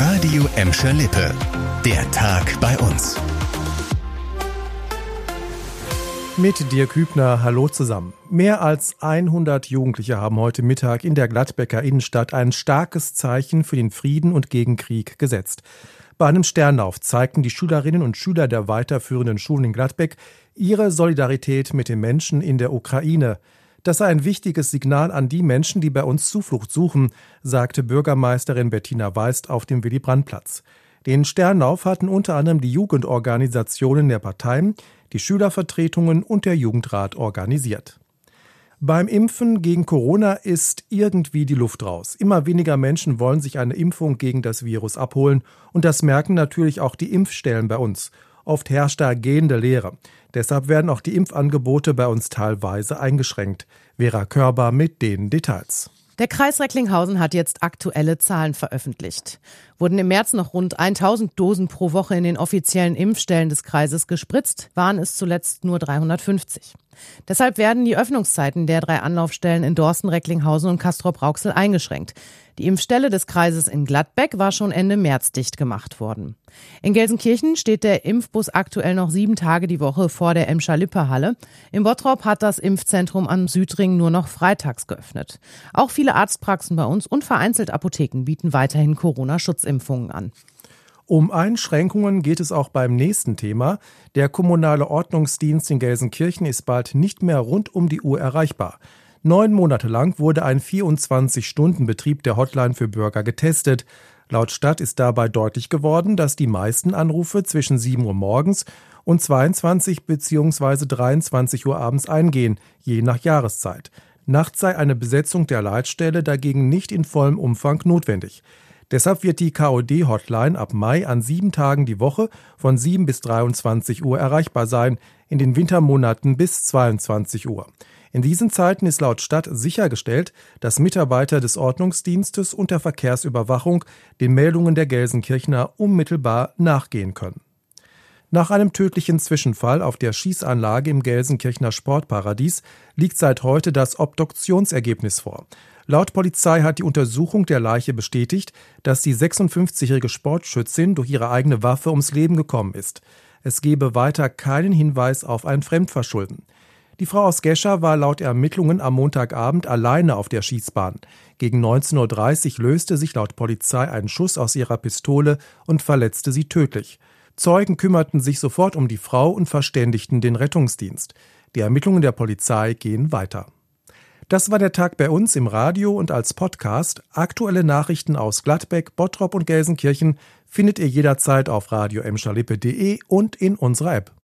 Radio Emscher Lippe. Der Tag bei uns. Mit dir Kübner, hallo zusammen. Mehr als 100 Jugendliche haben heute Mittag in der Gladbecker Innenstadt ein starkes Zeichen für den Frieden und gegen Krieg gesetzt. Bei einem Sternlauf zeigten die Schülerinnen und Schüler der weiterführenden Schulen in Gladbeck ihre Solidarität mit den Menschen in der Ukraine. Das sei ein wichtiges Signal an die Menschen, die bei uns Zuflucht suchen, sagte Bürgermeisterin Bettina Weist auf dem Willy-Brandt-Platz. Den Sternlauf hatten unter anderem die Jugendorganisationen der Parteien, die Schülervertretungen und der Jugendrat organisiert. Beim Impfen gegen Corona ist irgendwie die Luft raus. Immer weniger Menschen wollen sich eine Impfung gegen das Virus abholen und das merken natürlich auch die Impfstellen bei uns. Oft herrscht da gehende Leere. Deshalb werden auch die Impfangebote bei uns teilweise eingeschränkt. Vera Körber mit den Details. Der Kreis Recklinghausen hat jetzt aktuelle Zahlen veröffentlicht. Wurden im März noch rund 1000 Dosen pro Woche in den offiziellen Impfstellen des Kreises gespritzt, waren es zuletzt nur 350. Deshalb werden die Öffnungszeiten der drei Anlaufstellen in Dorsten, Recklinghausen und Castrop-Rauxel eingeschränkt. Die Impfstelle des Kreises in Gladbeck war schon Ende März dicht gemacht worden. In Gelsenkirchen steht der Impfbus aktuell noch sieben Tage die Woche vor der Emscher-Lippe-Halle. Im Bottrop hat das Impfzentrum am Südring nur noch freitags geöffnet. Auch viele Arztpraxen bei uns und vereinzelt Apotheken bieten weiterhin Corona-Schutzimpfungen an. Um Einschränkungen geht es auch beim nächsten Thema. Der kommunale Ordnungsdienst in Gelsenkirchen ist bald nicht mehr rund um die Uhr erreichbar. Neun Monate lang wurde ein 24-Stunden-Betrieb der Hotline für Bürger getestet. Laut Stadt ist dabei deutlich geworden, dass die meisten Anrufe zwischen 7 Uhr morgens und 22 bzw. 23 Uhr abends eingehen, je nach Jahreszeit. Nachts sei eine Besetzung der Leitstelle dagegen nicht in vollem Umfang notwendig. Deshalb wird die KOD-Hotline ab Mai an sieben Tagen die Woche von 7 bis 23 Uhr erreichbar sein, in den Wintermonaten bis 22 Uhr. In diesen Zeiten ist laut Stadt sichergestellt, dass Mitarbeiter des Ordnungsdienstes und der Verkehrsüberwachung den Meldungen der Gelsenkirchner unmittelbar nachgehen können. Nach einem tödlichen Zwischenfall auf der Schießanlage im Gelsenkirchner Sportparadies liegt seit heute das Obduktionsergebnis vor. Laut Polizei hat die Untersuchung der Leiche bestätigt, dass die 56-jährige Sportschützin durch ihre eigene Waffe ums Leben gekommen ist. Es gebe weiter keinen Hinweis auf ein Fremdverschulden. Die Frau aus Gescher war laut Ermittlungen am Montagabend alleine auf der Schießbahn. Gegen 19.30 Uhr löste sich laut Polizei ein Schuss aus ihrer Pistole und verletzte sie tödlich. Zeugen kümmerten sich sofort um die Frau und verständigten den Rettungsdienst. Die Ermittlungen der Polizei gehen weiter. Das war der Tag bei uns im Radio und als Podcast. Aktuelle Nachrichten aus Gladbeck, Bottrop und Gelsenkirchen findet ihr jederzeit auf radio und in unserer App.